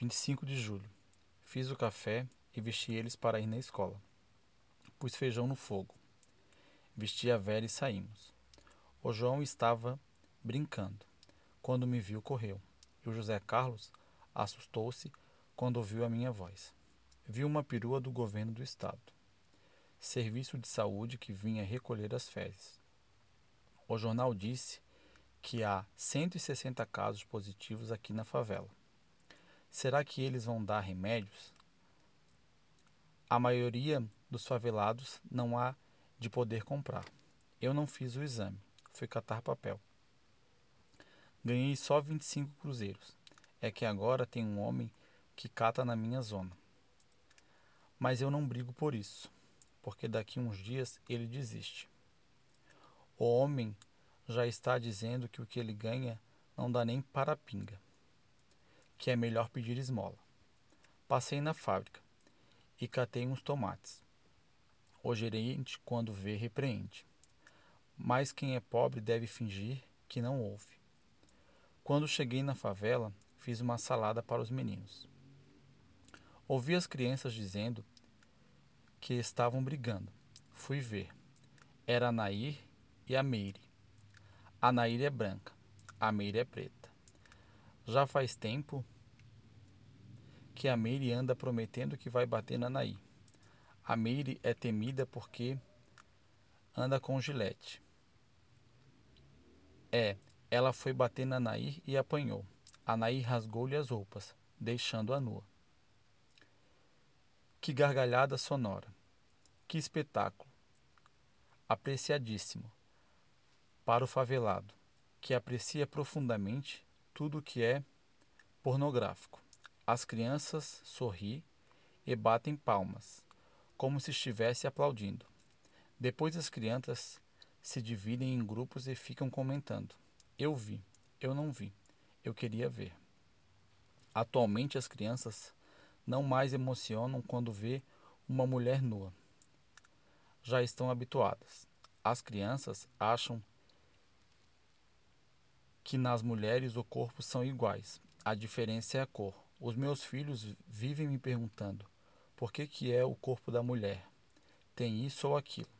25 de julho. Fiz o café e vesti eles para ir na escola. Pus feijão no fogo. Vesti a Vera e saímos. O João estava brincando. Quando me viu, correu. E o José Carlos assustou-se quando ouviu a minha voz. Viu uma perua do governo do estado. Serviço de saúde que vinha recolher as fezes. O jornal disse que há 160 casos positivos aqui na favela. Será que eles vão dar remédios? A maioria dos favelados não há de poder comprar. Eu não fiz o exame, fui catar papel. Ganhei só 25 cruzeiros. É que agora tem um homem que cata na minha zona. Mas eu não brigo por isso, porque daqui uns dias ele desiste. O homem já está dizendo que o que ele ganha não dá nem para a pinga que é melhor pedir esmola. Passei na fábrica e catei uns tomates. O gerente, quando vê, repreende. Mas quem é pobre deve fingir que não ouve. Quando cheguei na favela, fiz uma salada para os meninos. Ouvi as crianças dizendo que estavam brigando. Fui ver. Era a Nair e a Meire. A Nair é branca, a Meire é preta. Já faz tempo que a Meire anda prometendo que vai bater na Naí. A Meire é temida porque anda com gilete. É, ela foi bater na Nair e apanhou. A Nair rasgou-lhe as roupas, deixando-a nua. Que gargalhada sonora! Que espetáculo! Apreciadíssimo para o favelado, que aprecia profundamente tudo que é pornográfico. As crianças sorriem e batem palmas, como se estivesse aplaudindo. Depois as crianças se dividem em grupos e ficam comentando. Eu vi, eu não vi, eu queria ver. Atualmente as crianças não mais emocionam quando vê uma mulher nua. Já estão habituadas. As crianças acham que nas mulheres o corpo são iguais. A diferença é a cor. Os meus filhos vivem me perguntando por que, que é o corpo da mulher. Tem isso ou aquilo.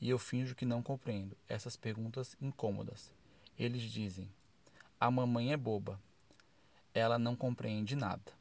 E eu finjo que não compreendo essas perguntas incômodas. Eles dizem: A mamãe é boba. Ela não compreende nada.